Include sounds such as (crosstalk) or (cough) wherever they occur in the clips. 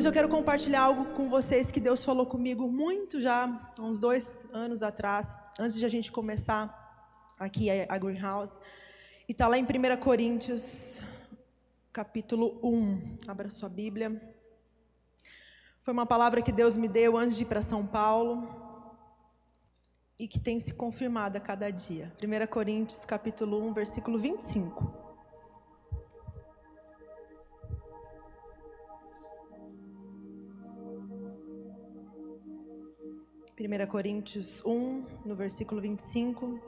hoje eu quero compartilhar algo com vocês que Deus falou comigo muito já, uns dois anos atrás, antes de a gente começar aqui a Greenhouse. E está lá em 1 Coríntios, capítulo 1. Abra sua Bíblia. Foi uma palavra que Deus me deu antes de ir para São Paulo e que tem se confirmado a cada dia. 1 Coríntios, capítulo 1, versículo 25. 1 Coríntios 1, no versículo 25.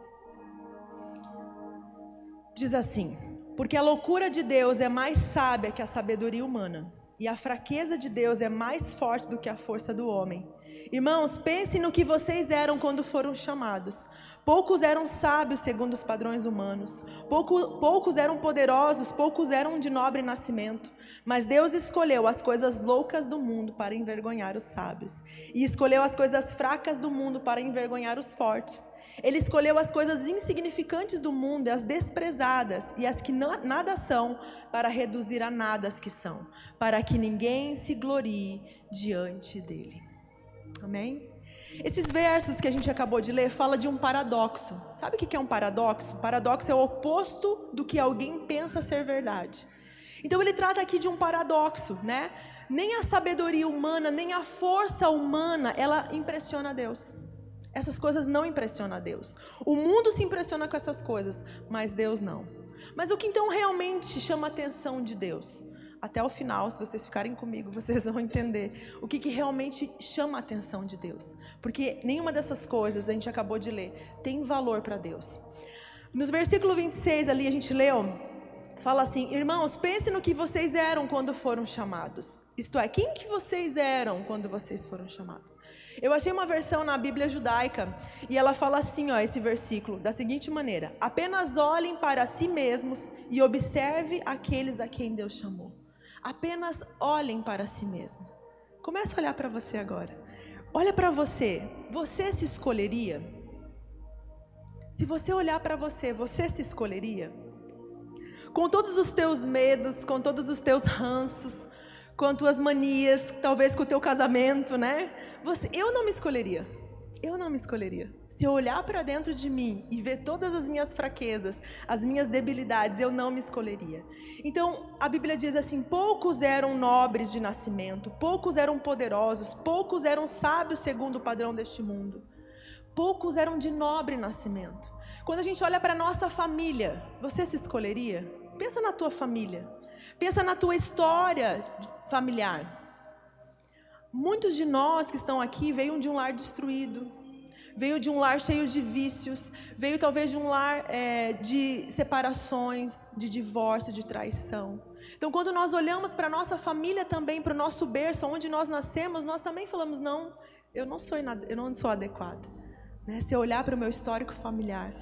Diz assim: Porque a loucura de Deus é mais sábia que a sabedoria humana, e a fraqueza de Deus é mais forte do que a força do homem. Irmãos, pensem no que vocês eram quando foram chamados. Poucos eram sábios segundo os padrões humanos. Pouco, poucos eram poderosos, poucos eram de nobre nascimento. Mas Deus escolheu as coisas loucas do mundo para envergonhar os sábios. E escolheu as coisas fracas do mundo para envergonhar os fortes. Ele escolheu as coisas insignificantes do mundo, as desprezadas e as que nada são, para reduzir a nada as que são, para que ninguém se glorie diante dele. Amém? Esses versos que a gente acabou de ler fala de um paradoxo. Sabe o que é um paradoxo? Paradoxo é o oposto do que alguém pensa ser verdade. Então ele trata aqui de um paradoxo, né? Nem a sabedoria humana, nem a força humana, ela impressiona Deus. Essas coisas não impressionam a Deus. O mundo se impressiona com essas coisas, mas Deus não. Mas o que então realmente chama a atenção de Deus? até o final, se vocês ficarem comigo, (laughs) vocês vão entender o que, que realmente chama a atenção de Deus. Porque nenhuma dessas coisas, a gente acabou de ler, tem valor para Deus. Nos versículo 26 ali, a gente leu, fala assim: Irmãos, pense no que vocês eram quando foram chamados. Isto é, quem que vocês eram quando vocês foram chamados? Eu achei uma versão na Bíblia judaica e ela fala assim, ó, esse versículo, da seguinte maneira: Apenas olhem para si mesmos e observe aqueles a quem Deus chamou. Apenas olhem para si mesmo. Comece a olhar para você agora. Olha para você. Você se escolheria? Se você olhar para você, você se escolheria? Com todos os teus medos, com todos os teus ranços, com tuas manias, talvez com o teu casamento, né? Você, eu não me escolheria. Eu não me escolheria. Se eu olhar para dentro de mim e ver todas as minhas fraquezas, as minhas debilidades, eu não me escolheria. Então, a Bíblia diz assim: poucos eram nobres de nascimento, poucos eram poderosos, poucos eram sábios segundo o padrão deste mundo. Poucos eram de nobre nascimento. Quando a gente olha para nossa família, você se escolheria? Pensa na tua família. Pensa na tua história familiar. Muitos de nós que estão aqui veio de um lar destruído, veio de um lar cheio de vícios, veio talvez de um lar é, de separações, de divórcio, de traição. Então, quando nós olhamos para a nossa família também, para o nosso berço, onde nós nascemos, nós também falamos: não, eu não sou, eu não sou adequada. Né? Se eu olhar para o meu histórico familiar.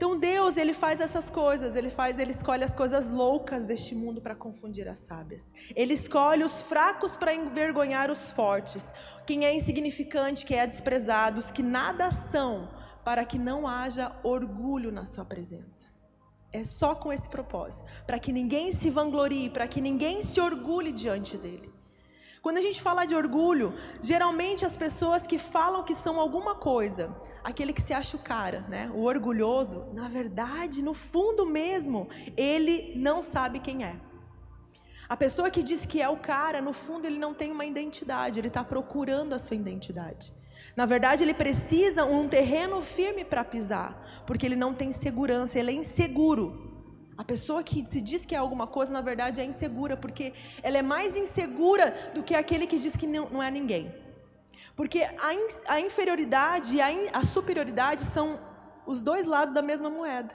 Então Deus, ele faz essas coisas, ele faz, ele escolhe as coisas loucas deste mundo para confundir as sábias. Ele escolhe os fracos para envergonhar os fortes, quem é insignificante, quem é desprezado, os que nada são, para que não haja orgulho na sua presença. É só com esse propósito, para que ninguém se vanglorie, para que ninguém se orgulhe diante dele. Quando a gente fala de orgulho, geralmente as pessoas que falam que são alguma coisa, aquele que se acha o cara, né? O orgulhoso, na verdade, no fundo mesmo, ele não sabe quem é. A pessoa que diz que é o cara, no fundo ele não tem uma identidade, ele está procurando a sua identidade. Na verdade, ele precisa um terreno firme para pisar, porque ele não tem segurança, ele é inseguro. A pessoa que se diz que é alguma coisa, na verdade, é insegura, porque ela é mais insegura do que aquele que diz que não, não é ninguém. Porque a, in, a inferioridade e a, in, a superioridade são os dois lados da mesma moeda.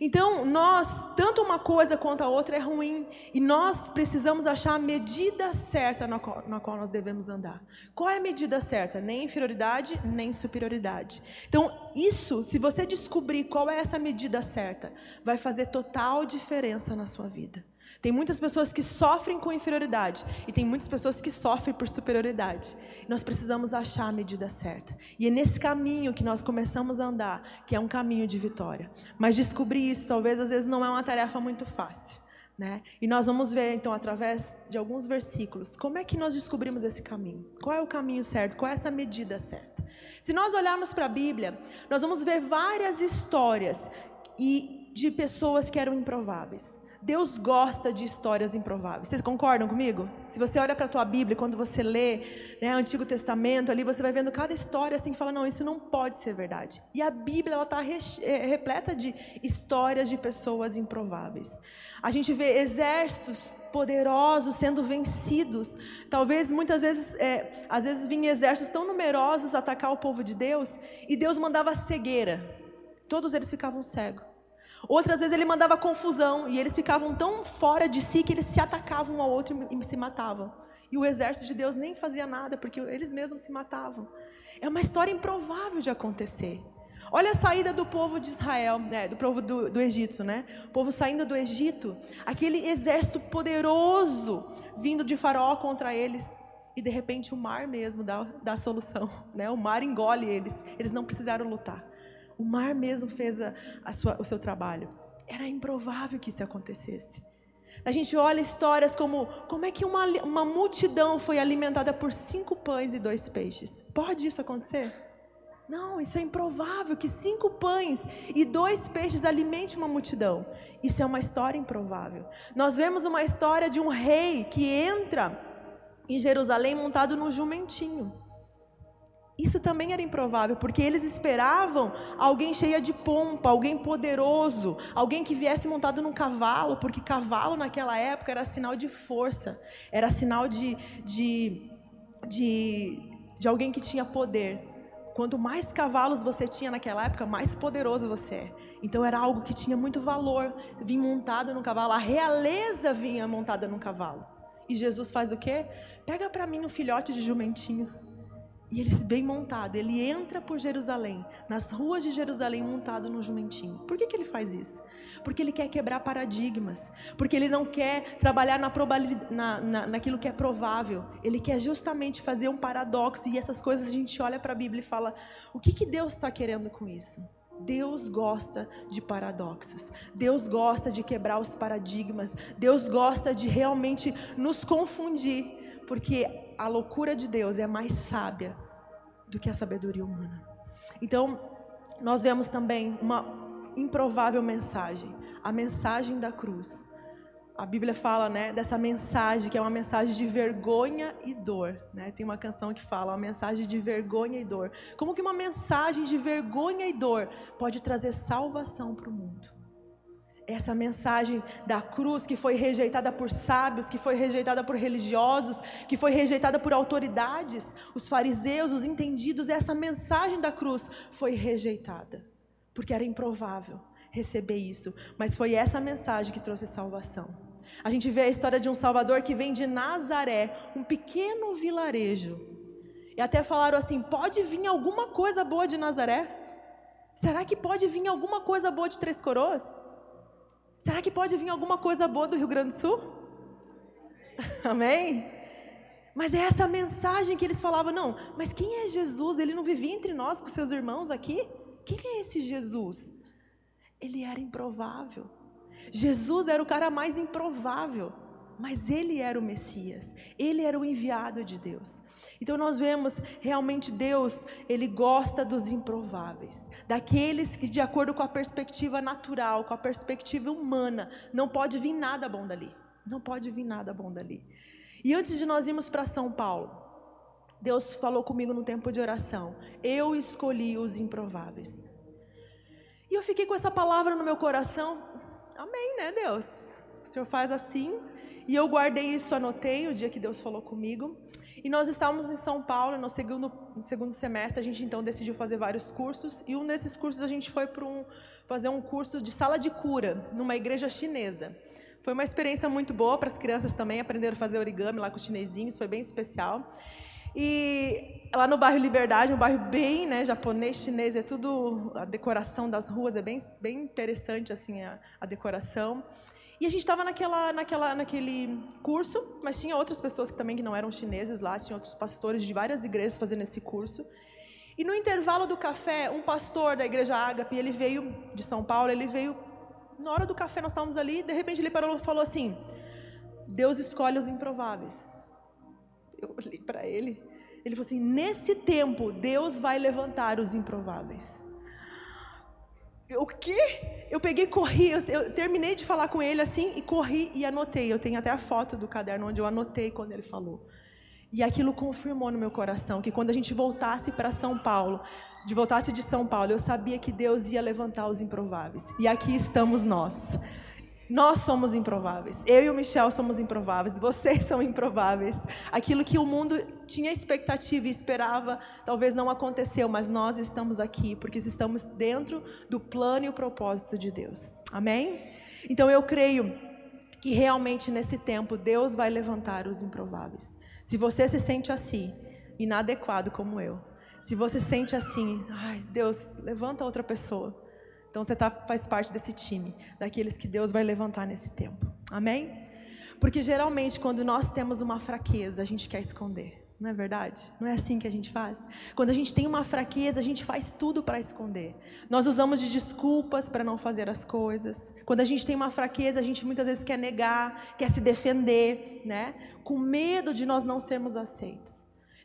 Então, nós, tanto uma coisa quanto a outra é ruim, e nós precisamos achar a medida certa na qual, na qual, nós devemos andar. Qual é a medida certa? Nem inferioridade, nem superioridade. Então, isso, se você descobrir qual é essa medida certa, vai fazer total diferença na sua vida. Tem muitas pessoas que sofrem com inferioridade e tem muitas pessoas que sofrem por superioridade. Nós precisamos achar a medida certa. E é nesse caminho que nós começamos a andar, que é um caminho de vitória. Mas descobrir isso talvez às vezes não é uma tarefa muito fácil. Né? E nós vamos ver, então, através de alguns versículos, como é que nós descobrimos esse caminho. Qual é o caminho certo? Qual é essa medida certa? Se nós olharmos para a Bíblia, nós vamos ver várias histórias e de pessoas que eram improváveis. Deus gosta de histórias improváveis. Vocês concordam comigo? Se você olha para a tua Bíblia, quando você lê né, o Antigo Testamento, ali você vai vendo cada história assim que fala, não, isso não pode ser verdade. E a Bíblia ela está é, repleta de histórias de pessoas improváveis. A gente vê exércitos poderosos sendo vencidos. Talvez muitas vezes, é, às vezes vinham exércitos tão numerosos atacar o povo de Deus e Deus mandava cegueira. Todos eles ficavam cegos. Outras vezes ele mandava confusão e eles ficavam tão fora de si que eles se atacavam um ao outro e se matavam. E o exército de Deus nem fazia nada porque eles mesmos se matavam. É uma história improvável de acontecer. Olha a saída do povo de Israel, né, do povo do, do Egito, né? O povo saindo do Egito, aquele exército poderoso vindo de Faraó contra eles. E de repente o mar mesmo dá, dá a solução, (laughs) né? O mar engole eles. Eles não precisaram lutar. O mar mesmo fez a, a sua, o seu trabalho. Era improvável que isso acontecesse. A gente olha histórias como como é que uma, uma multidão foi alimentada por cinco pães e dois peixes. Pode isso acontecer? Não, isso é improvável que cinco pães e dois peixes alimentem uma multidão. Isso é uma história improvável. Nós vemos uma história de um rei que entra em Jerusalém montado num jumentinho. Isso também era improvável, porque eles esperavam alguém cheia de pompa, alguém poderoso, alguém que viesse montado num cavalo, porque cavalo naquela época era sinal de força, era sinal de, de, de, de alguém que tinha poder. Quanto mais cavalos você tinha naquela época, mais poderoso você é. Então era algo que tinha muito valor, vir montado num cavalo. A realeza vinha montada num cavalo. E Jesus faz o quê? Pega para mim um filhote de jumentinho. E ele bem montado, ele entra por Jerusalém, nas ruas de Jerusalém montado no jumentinho. Por que, que ele faz isso? Porque ele quer quebrar paradigmas, porque ele não quer trabalhar na na, na, naquilo que é provável, ele quer justamente fazer um paradoxo, e essas coisas a gente olha para a Bíblia e fala: o que, que Deus está querendo com isso? Deus gosta de paradoxos. Deus gosta de quebrar os paradigmas. Deus gosta de realmente nos confundir, porque a loucura de Deus é mais sábia do que a sabedoria humana. Então, nós vemos também uma improvável mensagem, a mensagem da cruz. A Bíblia fala, né, dessa mensagem que é uma mensagem de vergonha e dor, né? Tem uma canção que fala, uma mensagem de vergonha e dor. Como que uma mensagem de vergonha e dor pode trazer salvação para o mundo? Essa mensagem da cruz que foi rejeitada por sábios, que foi rejeitada por religiosos, que foi rejeitada por autoridades, os fariseus, os entendidos, essa mensagem da cruz foi rejeitada, porque era improvável receber isso, mas foi essa mensagem que trouxe salvação. A gente vê a história de um Salvador que vem de Nazaré, um pequeno vilarejo. E até falaram assim: pode vir alguma coisa boa de Nazaré? Será que pode vir alguma coisa boa de Três Coroas? Será que pode vir alguma coisa boa do Rio Grande do Sul? (laughs) Amém? Mas é essa mensagem que eles falavam, não, mas quem é Jesus? Ele não vivia entre nós com seus irmãos aqui? Quem é esse Jesus? Ele era improvável. Jesus era o cara mais improvável. Mas ele era o Messias, ele era o enviado de Deus. Então nós vemos realmente Deus, ele gosta dos improváveis, daqueles que de acordo com a perspectiva natural, com a perspectiva humana, não pode vir nada bom dali. Não pode vir nada bom dali. E antes de nós irmos para São Paulo, Deus falou comigo no tempo de oração: Eu escolhi os improváveis. E eu fiquei com essa palavra no meu coração. Amém, né, Deus? O Senhor faz assim, e eu guardei isso, anotei o dia que Deus falou comigo. E nós estávamos em São Paulo, no segundo, no segundo semestre, a gente então decidiu fazer vários cursos. E um desses cursos a gente foi para um, fazer um curso de sala de cura, numa igreja chinesa. Foi uma experiência muito boa para as crianças também, aprenderam a fazer origami lá com os chinesinhos, foi bem especial. E lá no bairro Liberdade, um bairro bem né, japonês, chinês, é tudo, a decoração das ruas é bem, bem interessante assim a, a decoração. E a gente estava naquela, naquela, naquele curso, mas tinha outras pessoas que também que não eram chineses lá, tinha outros pastores de várias igrejas fazendo esse curso. E no intervalo do café, um pastor da igreja Ágape, ele veio de São Paulo, ele veio na hora do café nós estávamos ali, de repente ele parou e falou assim: Deus escolhe os improváveis. Eu olhei para ele, ele falou assim: nesse tempo, Deus vai levantar os improváveis. O quê? Eu peguei, corri, eu, eu, terminei de falar com ele assim e corri e anotei. Eu tenho até a foto do caderno onde eu anotei quando ele falou. E aquilo confirmou no meu coração que quando a gente voltasse para São Paulo, de voltasse de São Paulo, eu sabia que Deus ia levantar os improváveis. E aqui estamos nós. Nós somos improváveis. Eu e o Michel somos improváveis. Vocês (laughs) são improváveis. Aquilo que o mundo tinha expectativa e esperava, talvez não aconteceu, mas nós estamos aqui porque estamos dentro do plano e o propósito de Deus. Amém? Então eu creio que realmente nesse tempo Deus vai levantar os improváveis. Se você se sente assim, inadequado como eu, se você sente assim, ai, Deus, levanta outra pessoa. Então você tá, faz parte desse time, daqueles que Deus vai levantar nesse tempo. Amém? Porque geralmente quando nós temos uma fraqueza, a gente quer esconder. Não é verdade? Não é assim que a gente faz? Quando a gente tem uma fraqueza, a gente faz tudo para esconder. Nós usamos de desculpas para não fazer as coisas. Quando a gente tem uma fraqueza, a gente muitas vezes quer negar, quer se defender, né? Com medo de nós não sermos aceitos.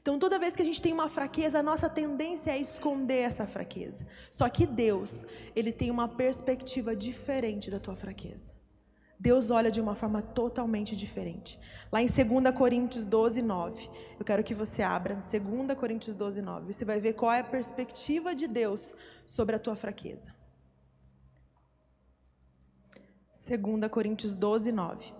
Então, toda vez que a gente tem uma fraqueza, a nossa tendência é esconder essa fraqueza. Só que Deus, Ele tem uma perspectiva diferente da tua fraqueza. Deus olha de uma forma totalmente diferente. Lá em 2 Coríntios 12, 9, eu quero que você abra 2 Coríntios 12, 9. Você vai ver qual é a perspectiva de Deus sobre a tua fraqueza. 2 Coríntios 12, 9.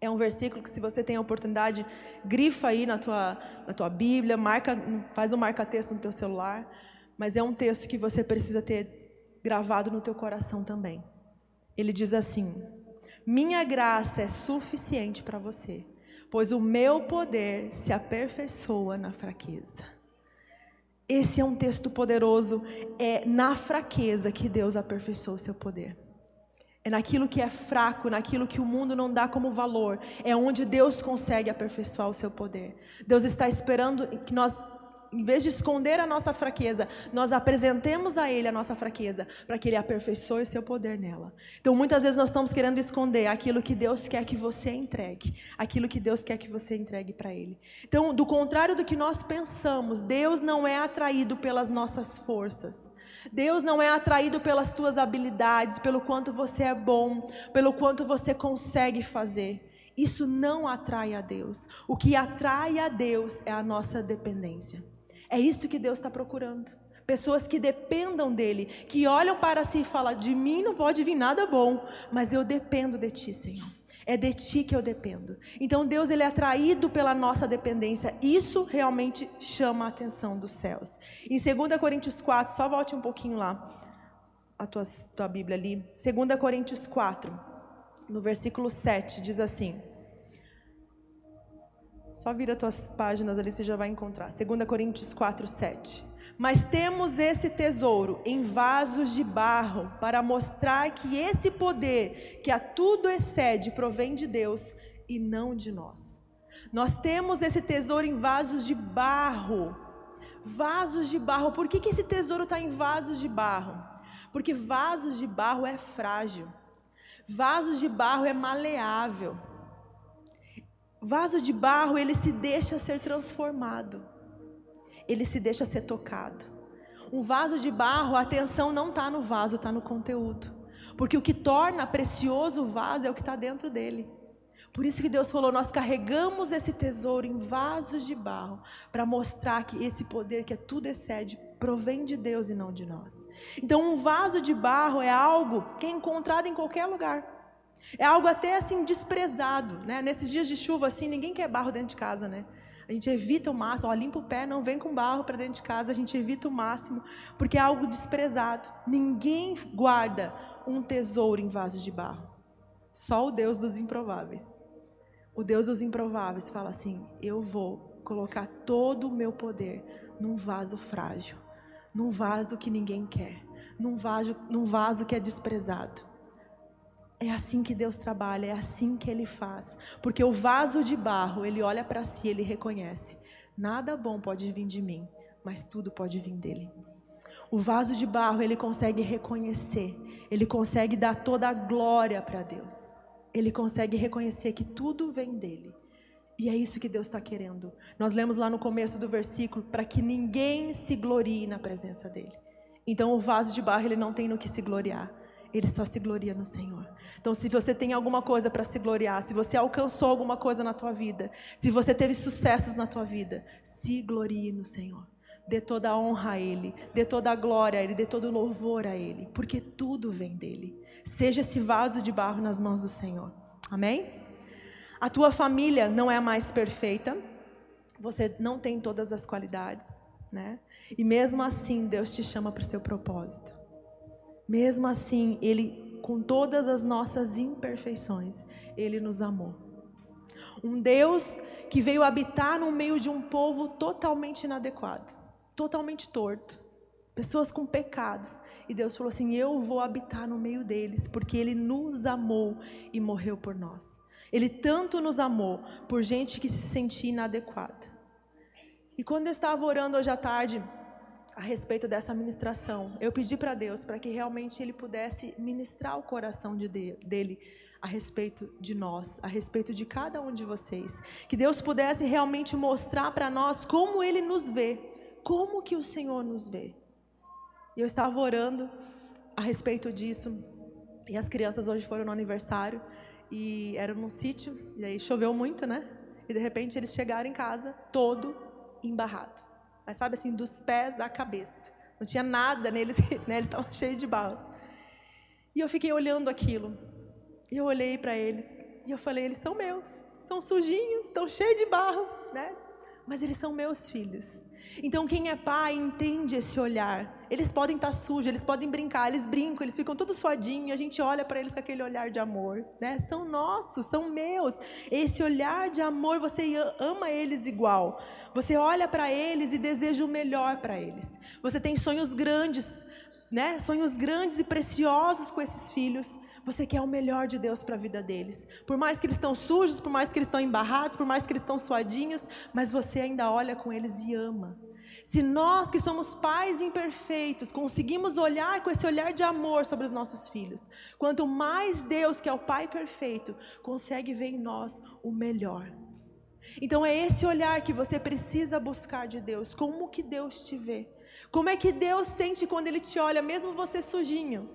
É um versículo que, se você tem a oportunidade, grifa aí na tua, na tua Bíblia, marca, faz um marca-texto no teu celular. Mas é um texto que você precisa ter gravado no teu coração também. Ele diz assim: Minha graça é suficiente para você, pois o meu poder se aperfeiçoa na fraqueza. Esse é um texto poderoso. É na fraqueza que Deus aperfeiçoa o seu poder. É naquilo que é fraco, naquilo que o mundo não dá como valor. É onde Deus consegue aperfeiçoar o seu poder. Deus está esperando que nós em vez de esconder a nossa fraqueza, nós apresentemos a Ele a nossa fraqueza, para que Ele aperfeiçoe seu poder nela. Então, muitas vezes nós estamos querendo esconder aquilo que Deus quer que você entregue, aquilo que Deus quer que você entregue para Ele. Então, do contrário do que nós pensamos, Deus não é atraído pelas nossas forças. Deus não é atraído pelas tuas habilidades, pelo quanto você é bom, pelo quanto você consegue fazer. Isso não atrai a Deus. O que atrai a Deus é a nossa dependência. É isso que Deus está procurando. Pessoas que dependam dEle, que olham para si e falam: de mim não pode vir nada bom, mas eu dependo de Ti, Senhor. É de Ti que eu dependo. Então Deus ele é atraído pela nossa dependência. Isso realmente chama a atenção dos céus. Em 2 Coríntios 4, só volte um pouquinho lá, a tua, tua Bíblia ali. 2 Coríntios 4, no versículo 7, diz assim. Só vira tuas páginas ali, você já vai encontrar. 2 Coríntios 4, 7. Mas temos esse tesouro em vasos de barro para mostrar que esse poder que a tudo excede provém de Deus e não de nós. Nós temos esse tesouro em vasos de barro. Vasos de barro. Por que, que esse tesouro está em vasos de barro? Porque vasos de barro é frágil. Vasos de barro é maleável. Vaso de barro, ele se deixa ser transformado. Ele se deixa ser tocado. Um vaso de barro, a atenção não está no vaso, está no conteúdo. Porque o que torna precioso o vaso é o que está dentro dele. Por isso que Deus falou: nós carregamos esse tesouro em vasos de barro, para mostrar que esse poder que é tudo excede, provém de Deus e não de nós. Então, um vaso de barro é algo que é encontrado em qualquer lugar. É algo até assim desprezado, né? Nesses dias de chuva assim, ninguém quer barro dentro de casa, né? A gente evita o máximo, ó, limpa o pé, não vem com barro para dentro de casa, a gente evita o máximo, porque é algo desprezado. Ninguém guarda um tesouro em vaso de barro. Só o Deus dos improváveis. O Deus dos improváveis fala assim: "Eu vou colocar todo o meu poder num vaso frágil, num vaso que ninguém quer, num vaso, num vaso que é desprezado. É assim que Deus trabalha, é assim que Ele faz. Porque o vaso de barro, ele olha para si, ele reconhece: nada bom pode vir de mim, mas tudo pode vir dele. O vaso de barro, ele consegue reconhecer, ele consegue dar toda a glória para Deus. Ele consegue reconhecer que tudo vem dele. E é isso que Deus está querendo. Nós lemos lá no começo do versículo para que ninguém se glorie na presença dele. Então o vaso de barro ele não tem no que se gloriar. Ele só se gloria no Senhor. Então, se você tem alguma coisa para se gloriar, se você alcançou alguma coisa na tua vida, se você teve sucessos na tua vida, se glorie no Senhor. Dê toda a honra a Ele, dê toda a glória a Ele, dê todo o louvor a Ele, porque tudo vem dele. Seja esse vaso de barro nas mãos do Senhor. Amém? A tua família não é mais perfeita, você não tem todas as qualidades, né? E mesmo assim, Deus te chama para o seu propósito. Mesmo assim, Ele, com todas as nossas imperfeições, Ele nos amou. Um Deus que veio habitar no meio de um povo totalmente inadequado, totalmente torto, pessoas com pecados. E Deus falou assim: Eu vou habitar no meio deles, porque Ele nos amou e morreu por nós. Ele tanto nos amou por gente que se sentia inadequada. E quando eu estava orando hoje à tarde, a respeito dessa ministração. Eu pedi para Deus para que realmente Ele pudesse ministrar o coração de dele a respeito de nós, a respeito de cada um de vocês. Que Deus pudesse realmente mostrar para nós como Ele nos vê, como que o Senhor nos vê. E eu estava orando a respeito disso, e as crianças hoje foram no aniversário, e eram num sítio, e aí choveu muito, né? E de repente eles chegaram em casa todo embarrado mas sabe assim, dos pés à cabeça. Não tinha nada neles, (laughs) né? eles estavam cheios de barros. E eu fiquei olhando aquilo. E eu olhei para eles e eu falei: eles são meus, são sujinhos, estão cheios de barro, né? Mas eles são meus filhos. Então, quem é pai entende esse olhar. Eles podem estar sujos, eles podem brincar, eles brincam, eles ficam todos suadinhos, a gente olha para eles com aquele olhar de amor. Né? São nossos, são meus. Esse olhar de amor, você ama eles igual. Você olha para eles e deseja o melhor para eles. Você tem sonhos grandes, né? sonhos grandes e preciosos com esses filhos. Você quer o melhor de Deus para a vida deles. Por mais que eles estão sujos, por mais que eles estão embarrados, por mais que eles estão suadinhos, mas você ainda olha com eles e ama. Se nós que somos pais imperfeitos conseguimos olhar com esse olhar de amor sobre os nossos filhos, quanto mais Deus, que é o Pai perfeito, consegue ver em nós o melhor. Então é esse olhar que você precisa buscar de Deus. Como que Deus te vê? Como é que Deus sente quando Ele te olha, mesmo você sujinho,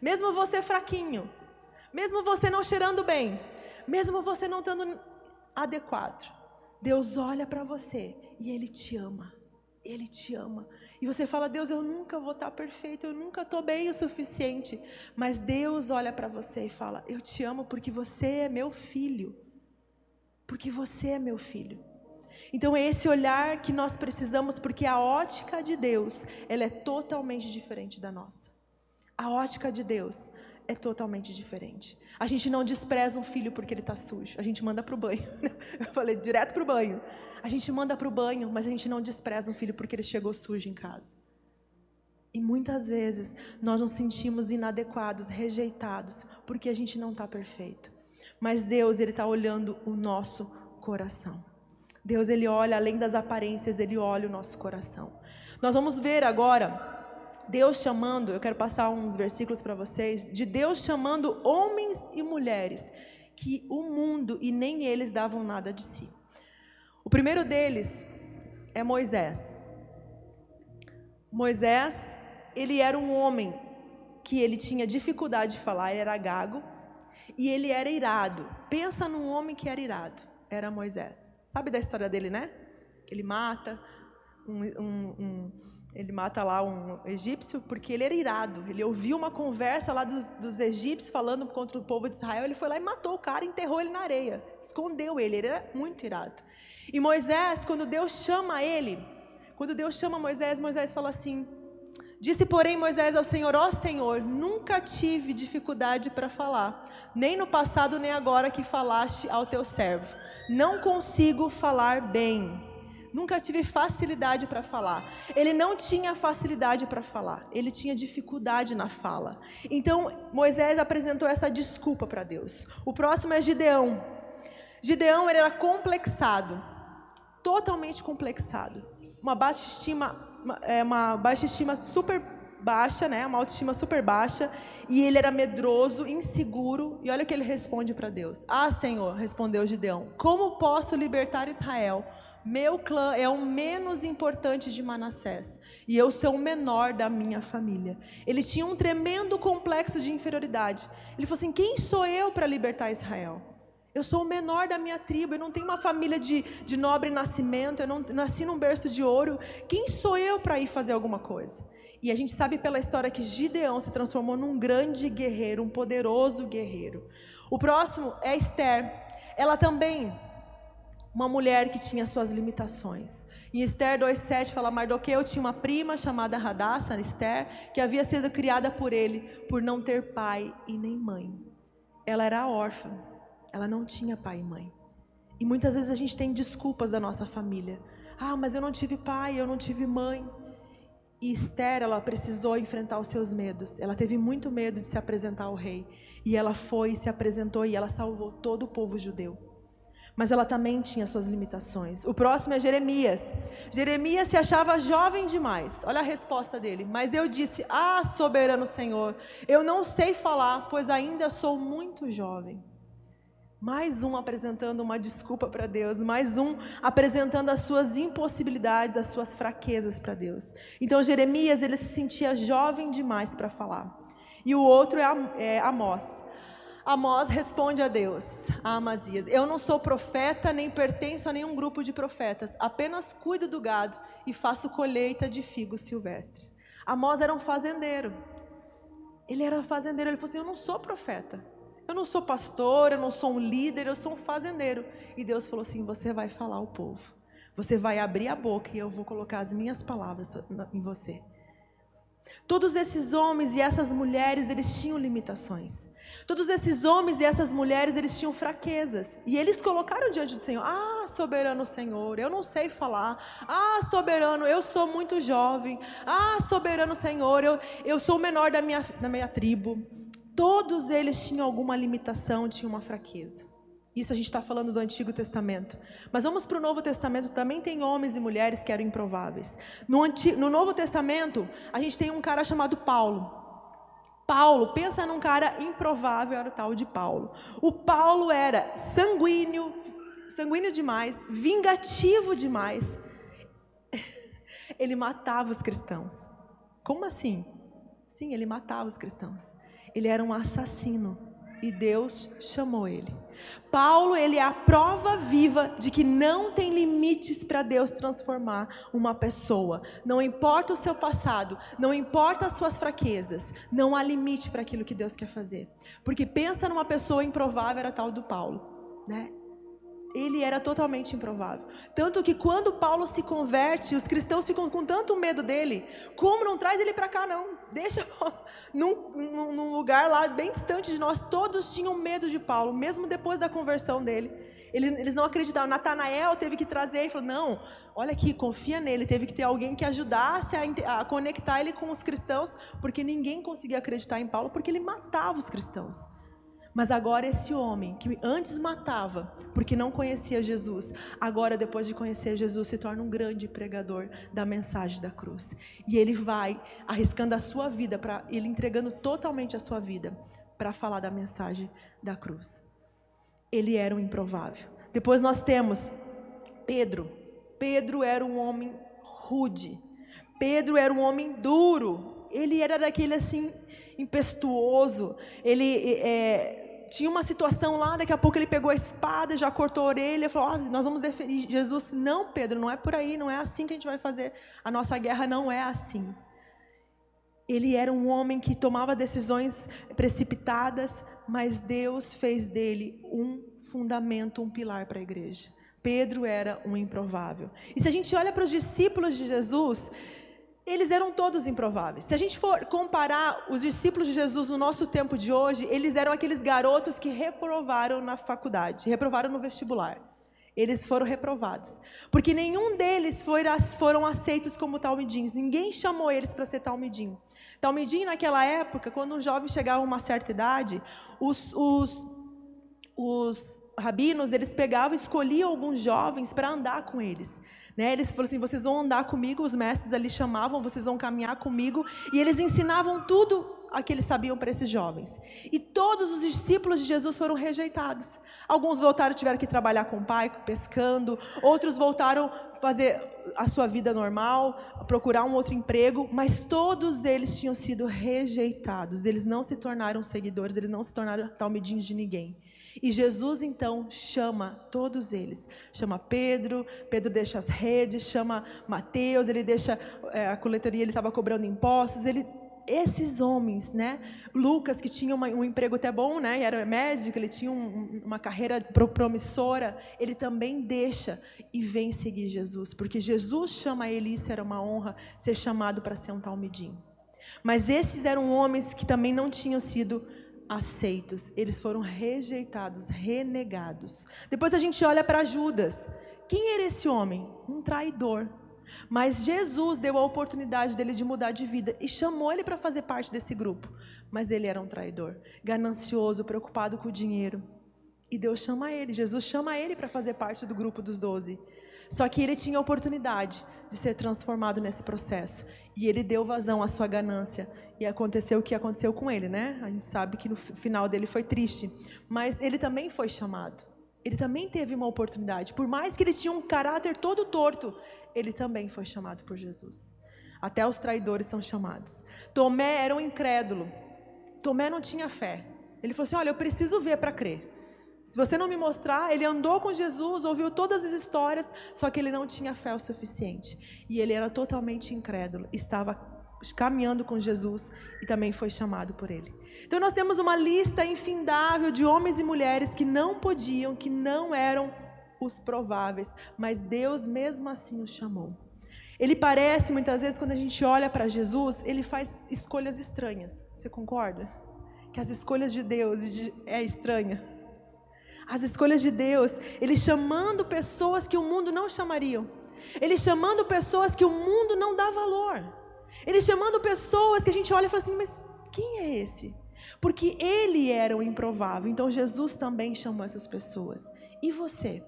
mesmo você fraquinho? mesmo você não cheirando bem, mesmo você não estando adequado, Deus olha para você e Ele te ama. Ele te ama. E você fala, Deus, eu nunca vou estar perfeito, eu nunca estou bem o suficiente. Mas Deus olha para você e fala, eu te amo porque você é meu filho. Porque você é meu filho. Então é esse olhar que nós precisamos, porque a ótica de Deus, ela é totalmente diferente da nossa. A ótica de Deus, é totalmente diferente. A gente não despreza um filho porque ele está sujo, a gente manda para o banho. (laughs) Eu falei direto para o banho. A gente manda para o banho, mas a gente não despreza um filho porque ele chegou sujo em casa. E muitas vezes nós nos sentimos inadequados, rejeitados, porque a gente não está perfeito. Mas Deus, Ele está olhando o nosso coração. Deus, Ele olha além das aparências, Ele olha o nosso coração. Nós vamos ver agora Deus chamando, eu quero passar uns versículos para vocês, de Deus chamando homens e mulheres que o mundo e nem eles davam nada de si. O primeiro deles é Moisés. Moisés, ele era um homem que ele tinha dificuldade de falar, ele era gago e ele era irado. Pensa num homem que era irado, era Moisés. Sabe da história dele, né? Ele mata um, um, um ele mata lá um egípcio porque ele era irado. Ele ouviu uma conversa lá dos, dos, egípcios falando contra o povo de Israel. Ele foi lá e matou o cara, enterrou ele na areia, escondeu ele. Ele era muito irado. E Moisés, quando Deus chama ele, quando Deus chama Moisés, Moisés fala assim: Disse, porém, Moisés ao Senhor: Ó oh, Senhor, nunca tive dificuldade para falar, nem no passado nem agora que falaste ao teu servo. Não consigo falar bem nunca tive facilidade para falar. Ele não tinha facilidade para falar, ele tinha dificuldade na fala. Então Moisés apresentou essa desculpa para Deus. O próximo é Gideão. Gideão era complexado, totalmente complexado. Uma baixa estima, é, uma baixa estima super baixa, né? Uma autoestima super baixa. E ele era medroso, inseguro. E olha o que ele responde para Deus: Ah, Senhor, respondeu Gideão, como posso libertar Israel? Meu clã é o menos importante de Manassés e eu sou o menor da minha família. Ele tinha um tremendo complexo de inferioridade. Ele falou assim: Quem sou eu para libertar Israel? Eu sou o menor da minha tribo, eu não tenho uma família de, de nobre nascimento, eu não nasci num berço de ouro. Quem sou eu para ir fazer alguma coisa? E a gente sabe pela história que Gideão se transformou num grande guerreiro, um poderoso guerreiro. O próximo é Esther. Ela também, uma mulher que tinha suas limitações. Em Esther 2,7 fala: Mardoqueu tinha uma prima chamada Radassa, Esther, que havia sido criada por ele, por não ter pai e nem mãe. Ela era órfã. Ela não tinha pai e mãe. E muitas vezes a gente tem desculpas da nossa família. Ah, mas eu não tive pai, eu não tive mãe. E Esther, ela precisou enfrentar os seus medos. Ela teve muito medo de se apresentar ao rei. E ela foi, se apresentou e ela salvou todo o povo judeu. Mas ela também tinha suas limitações. O próximo é Jeremias. Jeremias se achava jovem demais. Olha a resposta dele. Mas eu disse: Ah, soberano Senhor, eu não sei falar, pois ainda sou muito jovem. Mais um apresentando uma desculpa para Deus, mais um apresentando as suas impossibilidades, as suas fraquezas para Deus. Então Jeremias ele se sentia jovem demais para falar. E o outro é, é Amós. Amós responde a Deus, a Amazias: Eu não sou profeta, nem pertenço a nenhum grupo de profetas, apenas cuido do gado e faço colheita de figos silvestres. Amós era um fazendeiro. Ele era fazendeiro, ele falou assim: Eu não sou profeta. Eu não sou pastor, eu não sou um líder, eu sou um fazendeiro. E Deus falou assim: Você vai falar ao povo. Você vai abrir a boca e eu vou colocar as minhas palavras em você. Todos esses homens e essas mulheres, eles tinham limitações. Todos esses homens e essas mulheres, eles tinham fraquezas. E eles colocaram diante do Senhor: Ah, soberano Senhor, eu não sei falar. Ah, soberano, eu sou muito jovem. Ah, soberano Senhor, eu, eu sou o menor da minha, da minha tribo. Todos eles tinham alguma limitação, tinham uma fraqueza. Isso a gente está falando do Antigo Testamento. Mas vamos para o Novo Testamento, também tem homens e mulheres que eram improváveis. No, Antigo, no Novo Testamento, a gente tem um cara chamado Paulo. Paulo, pensa num cara improvável, era o tal de Paulo. O Paulo era sanguíneo, sanguíneo demais, vingativo demais. (laughs) Ele matava os cristãos. Como assim? Sim, ele matava os cristãos. Ele era um assassino e Deus chamou ele. Paulo, ele é a prova viva de que não tem limites para Deus transformar uma pessoa. Não importa o seu passado, não importa as suas fraquezas, não há limite para aquilo que Deus quer fazer. Porque pensa numa pessoa improvável, era tal do Paulo, né? ele era totalmente improvável. Tanto que quando Paulo se converte, os cristãos ficam com tanto medo dele, como não traz ele para cá, não? Deixa (laughs) num, num, lugar lá bem distante de nós. Todos tinham medo de Paulo, mesmo depois da conversão dele. Eles não acreditavam. Natanael teve que trazer e falou: Não, olha aqui, confia nele. Teve que ter alguém que ajudasse a, a conectar ele com os cristãos, porque ninguém conseguia acreditar em Paulo, porque ele matava os cristãos. Mas agora esse homem que antes matava porque não conhecia Jesus, agora depois de conhecer Jesus se torna um grande pregador da mensagem da cruz. E ele vai arriscando a sua vida para ele entregando totalmente a sua vida para falar da mensagem da cruz. Ele era um improvável. Depois nós temos Pedro. Pedro era um homem rude. Pedro era um homem duro ele era daquele assim, impetuoso. Ele é, tinha uma situação lá, daqui a pouco ele pegou a espada, já cortou a orelha, falou: oh, Nós vamos defender. Jesus, não, Pedro, não é por aí, não é assim que a gente vai fazer. A nossa guerra não é assim. Ele era um homem que tomava decisões precipitadas, mas Deus fez dele um fundamento, um pilar para a igreja. Pedro era um improvável. E se a gente olha para os discípulos de Jesus, eles eram todos improváveis. Se a gente for comparar os discípulos de Jesus no nosso tempo de hoje, eles eram aqueles garotos que reprovaram na faculdade, reprovaram no vestibular. Eles foram reprovados. Porque nenhum deles foram aceitos como talmidins. Ninguém chamou eles para ser talmidim. Talmidim, naquela época, quando um jovem chegava a uma certa idade, os, os os rabinos, eles pegavam, escolhiam alguns jovens para andar com eles. Né? Eles falaram assim: vocês vão andar comigo, os mestres ali chamavam, vocês vão caminhar comigo, e eles ensinavam tudo a que eles sabiam para esses jovens. E todos os discípulos de Jesus foram rejeitados. Alguns voltaram tiveram que trabalhar com o pai, pescando, outros voltaram fazer a sua vida normal, procurar um outro emprego, mas todos eles tinham sido rejeitados. Eles não se tornaram seguidores, eles não se tornaram talmidins de ninguém. E Jesus então chama todos eles. Chama Pedro, Pedro deixa as redes, chama Mateus, ele deixa é, a coletoria, ele estava cobrando impostos, ele esses homens, né? Lucas, que tinha uma, um emprego até bom, né? Era médico, ele tinha um, uma carreira promissora, ele também deixa e vem seguir Jesus, porque Jesus chama ele, isso era uma honra, ser chamado para ser um talmidim. Mas esses eram homens que também não tinham sido aceitos, eles foram rejeitados, renegados. Depois a gente olha para Judas. Quem era esse homem? Um traidor. Mas Jesus deu a oportunidade dele de mudar de vida e chamou ele para fazer parte desse grupo. Mas ele era um traidor, ganancioso, preocupado com o dinheiro. E Deus chama ele, Jesus chama ele para fazer parte do grupo dos doze. Só que ele tinha oportunidade de ser transformado nesse processo. E ele deu vazão à sua ganância. E aconteceu o que aconteceu com ele, né? A gente sabe que no final dele foi triste. Mas ele também foi chamado. Ele também teve uma oportunidade. Por mais que ele tinha um caráter todo torto, ele também foi chamado por Jesus. Até os traidores são chamados. Tomé era um incrédulo. Tomé não tinha fé. Ele falou assim: Olha, eu preciso ver para crer. Se você não me mostrar, ele andou com Jesus, ouviu todas as histórias, só que ele não tinha fé o suficiente. E ele era totalmente incrédulo, estava caminhando com Jesus e também foi chamado por ele. Então nós temos uma lista infindável de homens e mulheres que não podiam, que não eram os prováveis, mas Deus mesmo assim os chamou. Ele parece, muitas vezes, quando a gente olha para Jesus, ele faz escolhas estranhas. Você concorda? Que as escolhas de Deus é estranha. As escolhas de Deus, ele chamando pessoas que o mundo não chamariam. Ele chamando pessoas que o mundo não dá valor. Ele chamando pessoas que a gente olha e fala assim, mas quem é esse? Porque ele era o improvável. Então Jesus também chamou essas pessoas. E você?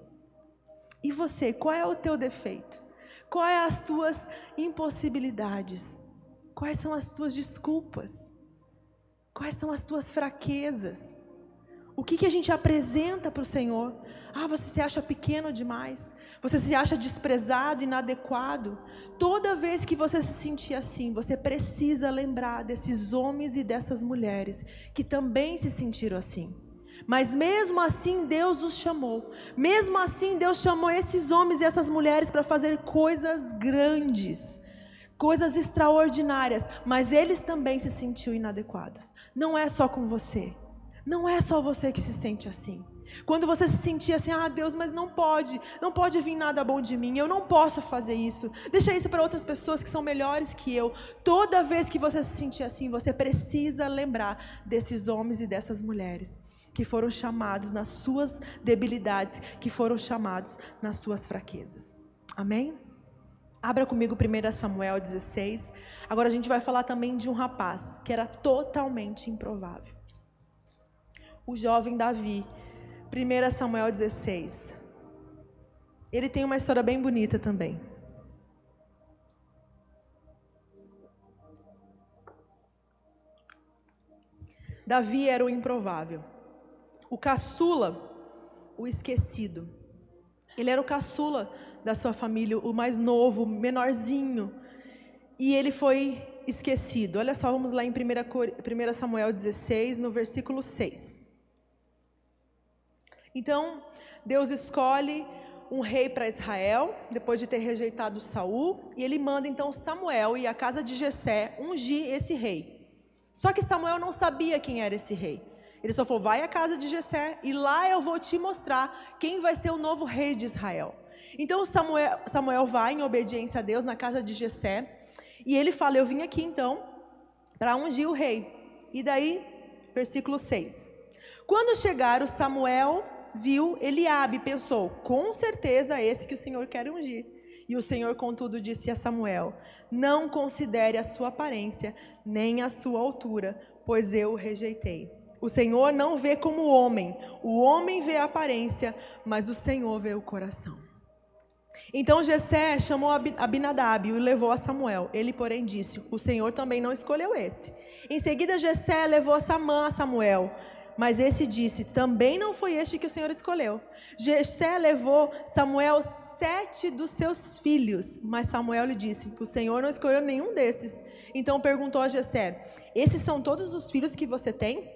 E você, qual é o teu defeito? Quais é as tuas impossibilidades? Quais são as tuas desculpas? Quais são as tuas fraquezas? O que, que a gente apresenta para o Senhor? Ah, você se acha pequeno demais. Você se acha desprezado, inadequado. Toda vez que você se sentir assim, você precisa lembrar desses homens e dessas mulheres que também se sentiram assim. Mas mesmo assim Deus os chamou. Mesmo assim Deus chamou esses homens e essas mulheres para fazer coisas grandes, coisas extraordinárias, mas eles também se sentiam inadequados. Não é só com você. Não é só você que se sente assim. Quando você se sentir assim, ah Deus, mas não pode, não pode vir nada bom de mim, eu não posso fazer isso. Deixa isso para outras pessoas que são melhores que eu. Toda vez que você se sentir assim, você precisa lembrar desses homens e dessas mulheres que foram chamados nas suas debilidades, que foram chamados nas suas fraquezas. Amém? Abra comigo 1 Samuel 16. Agora a gente vai falar também de um rapaz que era totalmente improvável. O jovem Davi. 1 Samuel 16. Ele tem uma história bem bonita também. Davi era o improvável o caçula, o esquecido. Ele era o caçula da sua família, o mais novo, menorzinho. E ele foi esquecido. Olha só, vamos lá em 1 Samuel 16, no versículo 6. Então, Deus escolhe um rei para Israel, depois de ter rejeitado Saul, e ele manda então Samuel e a casa de Jessé ungir esse rei. Só que Samuel não sabia quem era esse rei. Ele só falou: vai à casa de Jessé e lá eu vou te mostrar quem vai ser o novo rei de Israel. Então Samuel, Samuel vai em obediência a Deus na casa de Jessé e ele fala: eu vim aqui então para ungir o rei. E daí, versículo 6. Quando chegaram, Samuel viu Eliabe e pensou: com certeza é esse que o Senhor quer ungir. E o Senhor, contudo, disse a Samuel: Não considere a sua aparência, nem a sua altura, pois eu o rejeitei. O Senhor não vê como homem. O homem vê a aparência, mas o Senhor vê o coração. Então Jessé chamou Abinadab e o levou a Samuel. Ele, porém, disse: O Senhor também não escolheu esse. Em seguida, Jessé levou Samã a Samuel. Mas esse disse: Também não foi este que o Senhor escolheu. Jessé levou Samuel sete dos seus filhos. Mas Samuel lhe disse: O Senhor não escolheu nenhum desses. Então perguntou a Jessé: Esses são todos os filhos que você tem?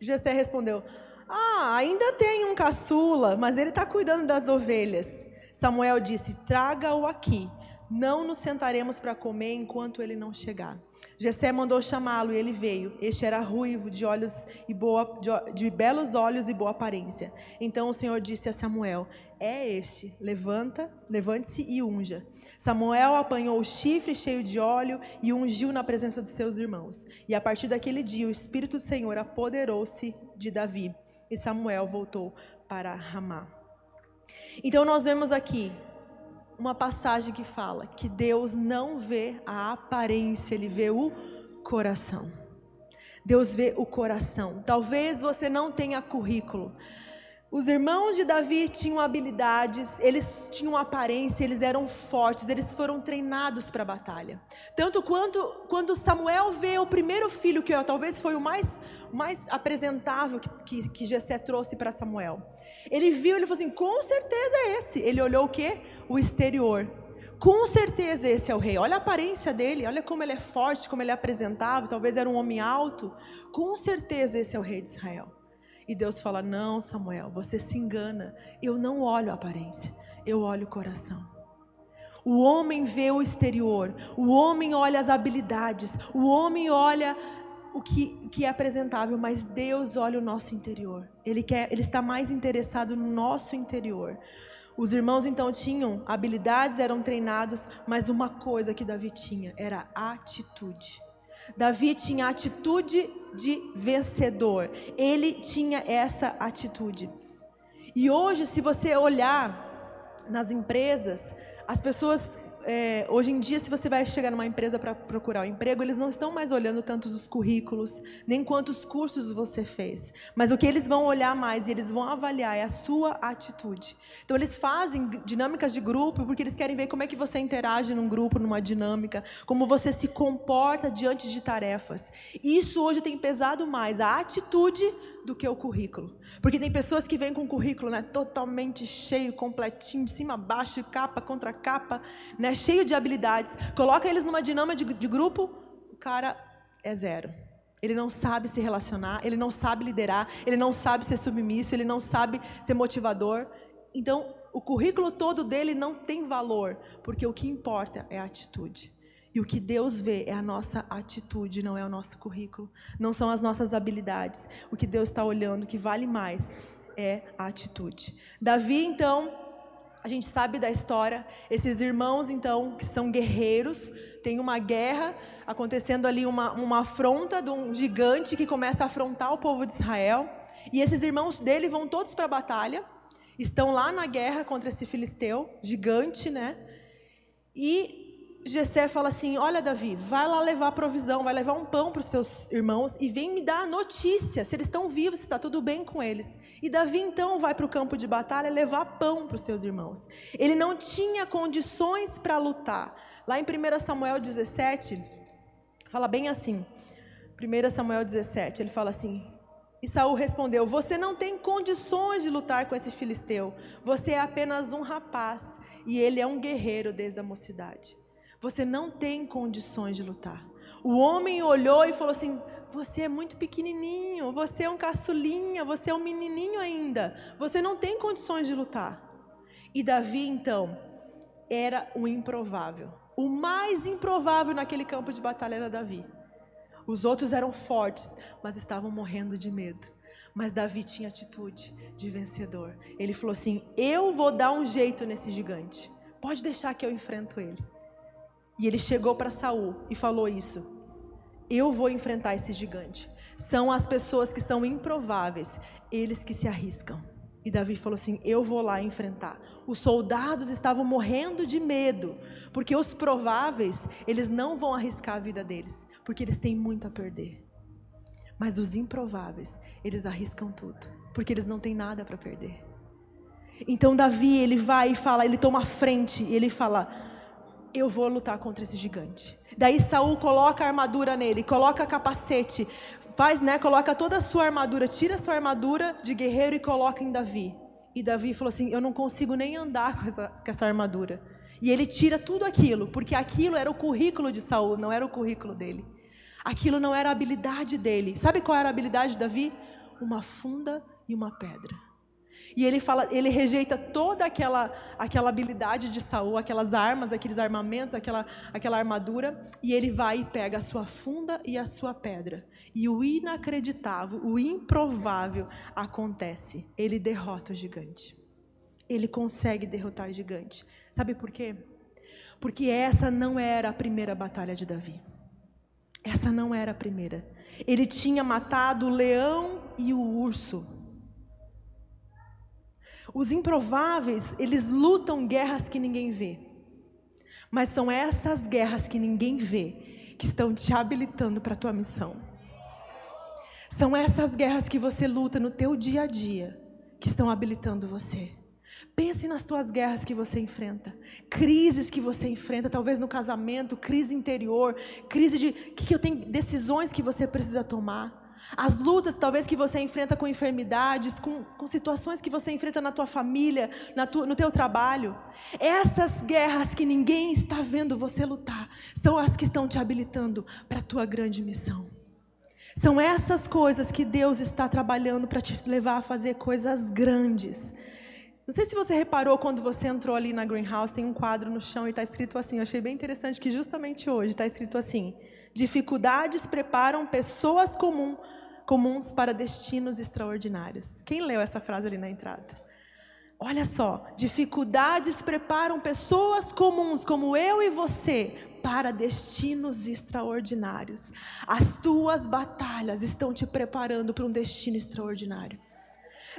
Jessé respondeu: Ah, ainda tem um caçula, mas ele está cuidando das ovelhas. Samuel disse: Traga-o aqui. Não nos sentaremos para comer enquanto ele não chegar. Jessé mandou chamá-lo e ele veio. Este era ruivo, de olhos e boa, de, de belos olhos e boa aparência. Então o Senhor disse a Samuel: É este. Levanta, levante-se e unja. Samuel apanhou o chifre cheio de óleo e ungiu na presença dos seus irmãos. E a partir daquele dia o espírito do Senhor apoderou-se de Davi. E Samuel voltou para Ramá. Então nós vemos aqui uma passagem que fala que Deus não vê a aparência, ele vê o coração. Deus vê o coração. Talvez você não tenha currículo. Os irmãos de Davi tinham habilidades, eles tinham aparência, eles eram fortes, eles foram treinados para a batalha. Tanto quanto quando Samuel vê o primeiro filho, que talvez foi o mais, mais apresentável que, que, que Jessé trouxe para Samuel. Ele viu, ele falou assim: com certeza é esse. Ele olhou o que? O exterior. Com certeza esse é o rei. Olha a aparência dele, olha como ele é forte, como ele é apresentável. Talvez era um homem alto. Com certeza esse é o rei de Israel. E Deus fala: Não, Samuel, você se engana. Eu não olho a aparência, eu olho o coração. O homem vê o exterior, o homem olha as habilidades, o homem olha o que, que é apresentável, mas Deus olha o nosso interior. Ele, quer, ele está mais interessado no nosso interior. Os irmãos então tinham habilidades, eram treinados, mas uma coisa que Davi tinha era atitude. Davi tinha atitude de vencedor. Ele tinha essa atitude. E hoje, se você olhar nas empresas, as pessoas é, hoje em dia, se você vai chegar numa empresa para procurar um emprego, eles não estão mais olhando tantos os currículos, nem quantos cursos você fez. Mas o que eles vão olhar mais e eles vão avaliar é a sua atitude. Então, eles fazem dinâmicas de grupo porque eles querem ver como é que você interage num grupo, numa dinâmica, como você se comporta diante de tarefas. Isso hoje tem pesado mais a atitude do que o currículo. Porque tem pessoas que vêm com o currículo né, totalmente cheio, completinho, de cima a baixo, capa contra capa, né, cheio de habilidades. Coloca eles numa dinâmica de, de grupo, o cara é zero. Ele não sabe se relacionar, ele não sabe liderar, ele não sabe ser submisso, ele não sabe ser motivador. Então, o currículo todo dele não tem valor, porque o que importa é a atitude. E o que Deus vê é a nossa atitude, não é o nosso currículo, não são as nossas habilidades. O que Deus está olhando, que vale mais, é a atitude. Davi, então, a gente sabe da história, esses irmãos, então, que são guerreiros, tem uma guerra acontecendo ali, uma, uma afronta de um gigante que começa a afrontar o povo de Israel. E esses irmãos dele vão todos para a batalha, estão lá na guerra contra esse filisteu, gigante, né? E Jessé fala assim: Olha, Davi, vai lá levar provisão, vai levar um pão para os seus irmãos e vem me dar a notícia se eles estão vivos, se está tudo bem com eles. E Davi então vai para o campo de batalha levar pão para os seus irmãos. Ele não tinha condições para lutar. Lá em 1 Samuel 17, fala bem assim: 1 Samuel 17, ele fala assim: e Saul respondeu: Você não tem condições de lutar com esse filisteu. Você é apenas um rapaz e ele é um guerreiro desde a mocidade. Você não tem condições de lutar. O homem olhou e falou assim: Você é muito pequenininho, você é um caçulinha, você é um menininho ainda, você não tem condições de lutar. E Davi, então, era o improvável. O mais improvável naquele campo de batalha era Davi. Os outros eram fortes, mas estavam morrendo de medo. Mas Davi tinha atitude de vencedor. Ele falou assim: Eu vou dar um jeito nesse gigante. Pode deixar que eu enfrento ele. E ele chegou para Saul e falou isso. Eu vou enfrentar esse gigante. São as pessoas que são improváveis, eles que se arriscam. E Davi falou assim: Eu vou lá enfrentar. Os soldados estavam morrendo de medo, porque os prováveis, eles não vão arriscar a vida deles, porque eles têm muito a perder. Mas os improváveis, eles arriscam tudo, porque eles não têm nada para perder. Então Davi, ele vai e fala, ele toma a frente e ele fala: "Eu vou lutar contra esse gigante". Daí Saul coloca a armadura nele, coloca capacete, faz, né, coloca toda a sua armadura, tira a sua armadura de guerreiro e coloca em Davi. E Davi falou assim: "Eu não consigo nem andar com essa, com essa armadura". E ele tira tudo aquilo, porque aquilo era o currículo de Saul, não era o currículo dele. Aquilo não era a habilidade dele. Sabe qual era a habilidade de Davi? Uma funda e uma pedra. E ele fala, ele rejeita toda aquela aquela habilidade de Saul, aquelas armas, aqueles armamentos, aquela aquela armadura, e ele vai e pega a sua funda e a sua pedra. E o inacreditável, o improvável acontece. Ele derrota o gigante. Ele consegue derrotar o gigante. Sabe por quê? Porque essa não era a primeira batalha de Davi. Essa não era a primeira. Ele tinha matado o leão e o urso. Os improváveis, eles lutam guerras que ninguém vê. Mas são essas guerras que ninguém vê que estão te habilitando para a tua missão. São essas guerras que você luta no teu dia a dia que estão habilitando você. Pense nas tuas guerras que você enfrenta, crises que você enfrenta, talvez no casamento, crise interior, crise de que, que eu tenho decisões que você precisa tomar. As lutas talvez que você enfrenta com enfermidades, com, com situações que você enfrenta na tua família, na no teu trabalho. Essas guerras que ninguém está vendo você lutar, são as que estão te habilitando para a tua grande missão. São essas coisas que Deus está trabalhando para te levar a fazer coisas grandes. Não sei se você reparou quando você entrou ali na greenhouse, tem um quadro no chão e está escrito assim. Eu achei bem interessante que justamente hoje está escrito assim: dificuldades preparam pessoas comum, comuns para destinos extraordinários. Quem leu essa frase ali na entrada? Olha só, dificuldades preparam pessoas comuns como eu e você para destinos extraordinários. As tuas batalhas estão te preparando para um destino extraordinário.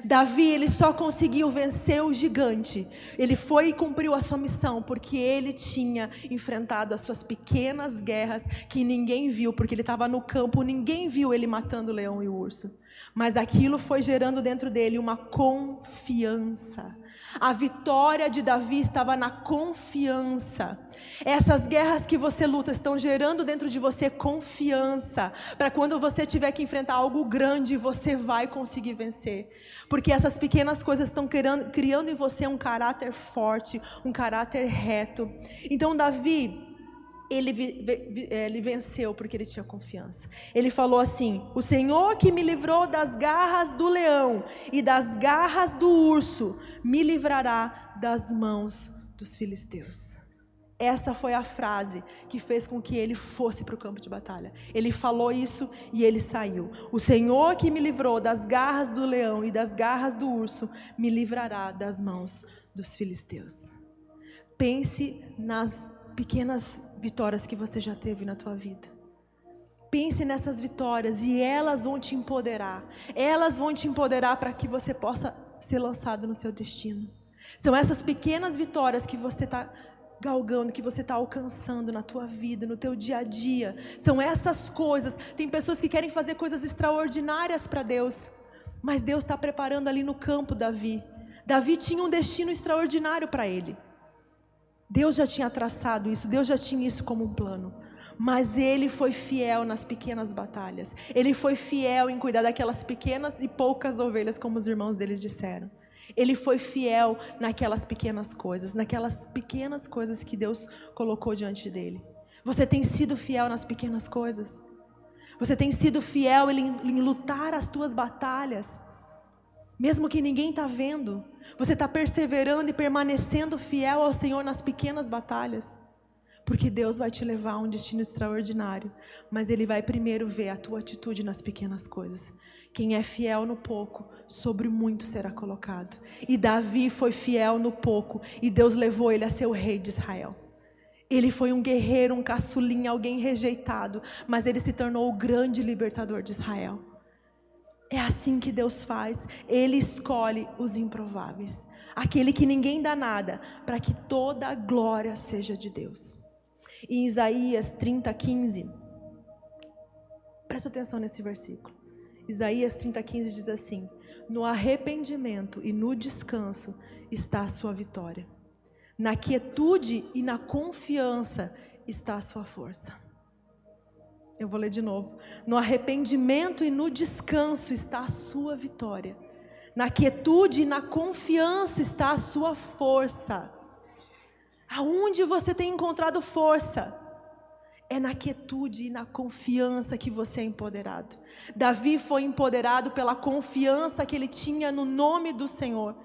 Davi, ele só conseguiu vencer o gigante. Ele foi e cumpriu a sua missão porque ele tinha enfrentado as suas pequenas guerras que ninguém viu, porque ele estava no campo, ninguém viu ele matando o leão e o urso. Mas aquilo foi gerando dentro dele uma confiança. A vitória de Davi estava na confiança. Essas guerras que você luta estão gerando dentro de você confiança, para quando você tiver que enfrentar algo grande, você vai conseguir vencer. Porque essas pequenas coisas estão criando, criando em você um caráter forte, um caráter reto. Então, Davi, ele, é, ele venceu porque ele tinha confiança. Ele falou assim: O Senhor que me livrou das garras do leão e das garras do urso, me livrará das mãos dos filisteus. Essa foi a frase que fez com que ele fosse para o campo de batalha. Ele falou isso e ele saiu. O Senhor que me livrou das garras do leão e das garras do urso, me livrará das mãos dos filisteus. Pense nas pequenas vitórias que você já teve na tua vida. Pense nessas vitórias e elas vão te empoderar. Elas vão te empoderar para que você possa ser lançado no seu destino. São essas pequenas vitórias que você está galgando, que você está alcançando na tua vida, no teu dia a dia. São essas coisas. Tem pessoas que querem fazer coisas extraordinárias para Deus, mas Deus está preparando ali no campo Davi. Davi tinha um destino extraordinário para ele. Deus já tinha traçado isso, Deus já tinha isso como um plano. Mas ele foi fiel nas pequenas batalhas. Ele foi fiel em cuidar daquelas pequenas e poucas ovelhas, como os irmãos deles disseram. Ele foi fiel naquelas pequenas coisas, naquelas pequenas coisas que Deus colocou diante dele. Você tem sido fiel nas pequenas coisas? Você tem sido fiel em, em lutar as tuas batalhas? Mesmo que ninguém está vendo, você está perseverando e permanecendo fiel ao Senhor nas pequenas batalhas. Porque Deus vai te levar a um destino extraordinário. Mas Ele vai primeiro ver a tua atitude nas pequenas coisas. Quem é fiel no pouco, sobre muito será colocado. E Davi foi fiel no pouco, e Deus levou ele a ser o rei de Israel. Ele foi um guerreiro, um caçulinha, alguém rejeitado, mas ele se tornou o grande libertador de Israel. É assim que Deus faz. Ele escolhe os improváveis. Aquele que ninguém dá nada, para que toda a glória seja de Deus. Em Isaías 30, 15. Presta atenção nesse versículo. Isaías 30:15 diz assim: No arrependimento e no descanso está a sua vitória. Na quietude e na confiança está a sua força. Eu vou ler de novo. No arrependimento e no descanso está a sua vitória. Na quietude e na confiança está a sua força. Aonde você tem encontrado força? É na quietude e na confiança que você é empoderado. Davi foi empoderado pela confiança que ele tinha no nome do Senhor.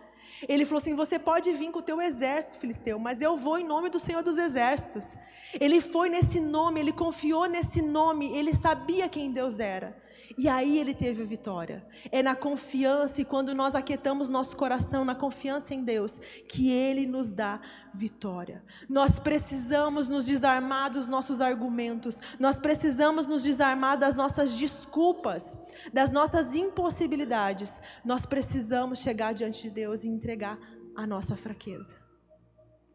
Ele falou assim: Você pode vir com o teu exército, filisteu, mas eu vou em nome do Senhor dos exércitos. Ele foi nesse nome, ele confiou nesse nome, ele sabia quem Deus era. E aí ele teve a vitória. É na confiança e quando nós aquietamos nosso coração, na confiança em Deus, que ele nos dá vitória. Nós precisamos nos desarmar dos nossos argumentos. Nós precisamos nos desarmar das nossas desculpas, das nossas impossibilidades. Nós precisamos chegar diante de Deus e entregar a nossa fraqueza.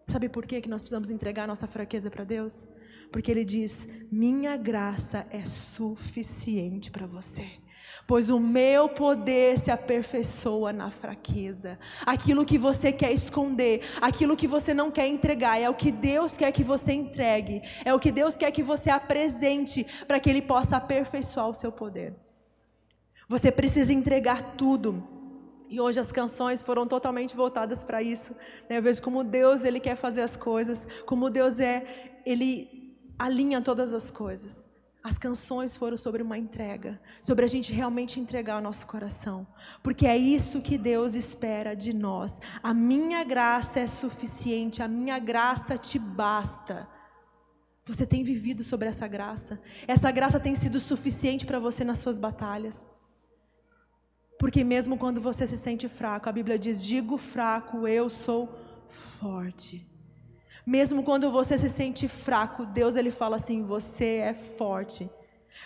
Sabe por que nós precisamos entregar a nossa fraqueza para Deus? Porque ele diz: Minha graça é suficiente para você. Pois o meu poder se aperfeiçoa na fraqueza. Aquilo que você quer esconder, aquilo que você não quer entregar, é o que Deus quer que você entregue, é o que Deus quer que você apresente, para que Ele possa aperfeiçoar o seu poder. Você precisa entregar tudo. E hoje as canções foram totalmente voltadas para isso. Né? Eu vejo como Deus ele quer fazer as coisas, como Deus é, ele alinha todas as coisas. As canções foram sobre uma entrega, sobre a gente realmente entregar o nosso coração, porque é isso que Deus espera de nós. A minha graça é suficiente, a minha graça te basta. Você tem vivido sobre essa graça? Essa graça tem sido suficiente para você nas suas batalhas? Porque mesmo quando você se sente fraco, a Bíblia diz: digo fraco, eu sou forte. Mesmo quando você se sente fraco, Deus ele fala assim: você é forte.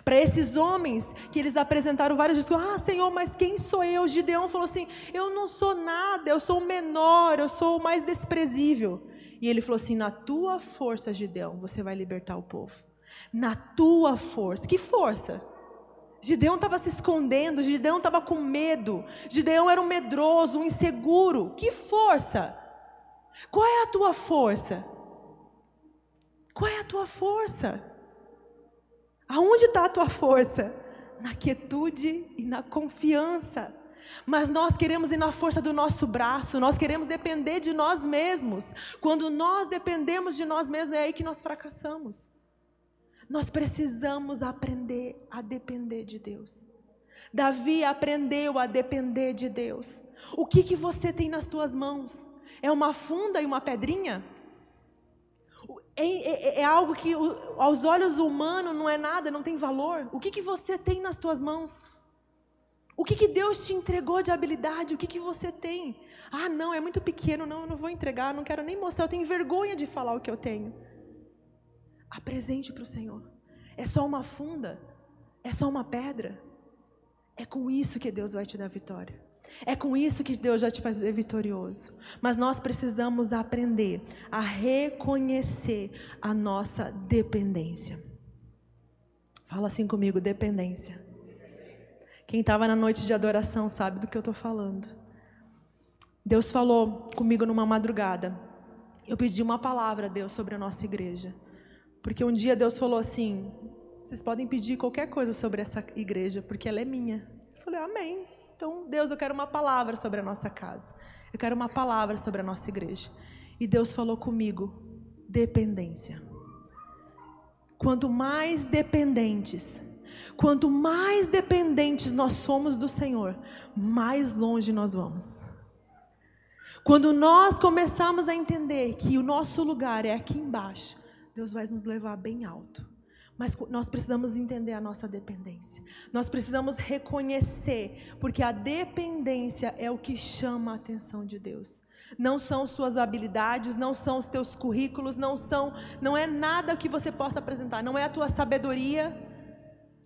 Para esses homens que eles apresentaram vários discursos, ah, Senhor, mas quem sou eu? Gideão falou assim: eu não sou nada, eu sou o menor, eu sou o mais desprezível. E ele falou assim: na tua força, Gideão, você vai libertar o povo. Na tua força. Que força? Gideão estava se escondendo, Gideão estava com medo, Gideão era um medroso, um inseguro. Que força? Qual é a tua força? Qual é a tua força? Aonde está a tua força? Na quietude e na confiança. Mas nós queremos ir na força do nosso braço, nós queremos depender de nós mesmos. Quando nós dependemos de nós mesmos, é aí que nós fracassamos. Nós precisamos aprender a depender de Deus. Davi aprendeu a depender de Deus. O que, que você tem nas tuas mãos? É uma funda e uma pedrinha? É, é, é, algo que aos olhos humanos não é nada, não tem valor. O que, que você tem nas tuas mãos? O que, que Deus te entregou de habilidade? O que, que você tem? Ah, não, é muito pequeno, não, eu não vou entregar, não quero nem mostrar, eu tenho vergonha de falar o que eu tenho. Apresente para o Senhor. É só uma funda? É só uma pedra? É com isso que Deus vai te dar vitória. É com isso que Deus vai te fazer vitorioso. Mas nós precisamos aprender a reconhecer a nossa dependência. Fala assim comigo, dependência. Quem estava na noite de adoração sabe do que eu estou falando. Deus falou comigo numa madrugada. Eu pedi uma palavra a Deus sobre a nossa igreja. Porque um dia Deus falou assim: vocês podem pedir qualquer coisa sobre essa igreja, porque ela é minha. Eu falei, Amém. Então, Deus, eu quero uma palavra sobre a nossa casa. Eu quero uma palavra sobre a nossa igreja. E Deus falou comigo: dependência. Quanto mais dependentes, quanto mais dependentes nós somos do Senhor, mais longe nós vamos. Quando nós começamos a entender que o nosso lugar é aqui embaixo, Deus vai nos levar bem alto. Mas nós precisamos entender a nossa dependência. Nós precisamos reconhecer, porque a dependência é o que chama a atenção de Deus. Não são suas habilidades, não são os teus currículos, não são, não é nada que você possa apresentar, não é a tua sabedoria,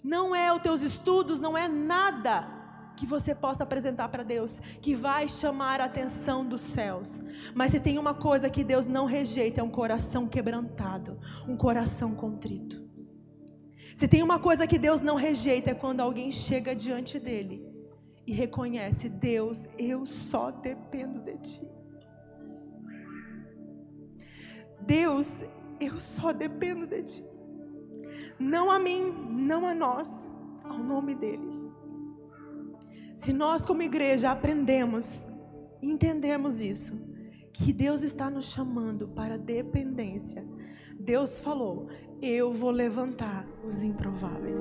não é os teus estudos, não é nada que você possa apresentar para Deus que vai chamar a atenção dos céus. Mas se tem uma coisa que Deus não rejeita, é um coração quebrantado, um coração contrito. Se tem uma coisa que Deus não rejeita é quando alguém chega diante dele e reconhece: Deus, eu só dependo de ti. Deus, eu só dependo de ti. Não a mim, não a nós, ao nome dele. Se nós, como igreja, aprendemos, entendemos isso, que Deus está nos chamando para dependência. Deus falou: Eu vou levantar os improváveis.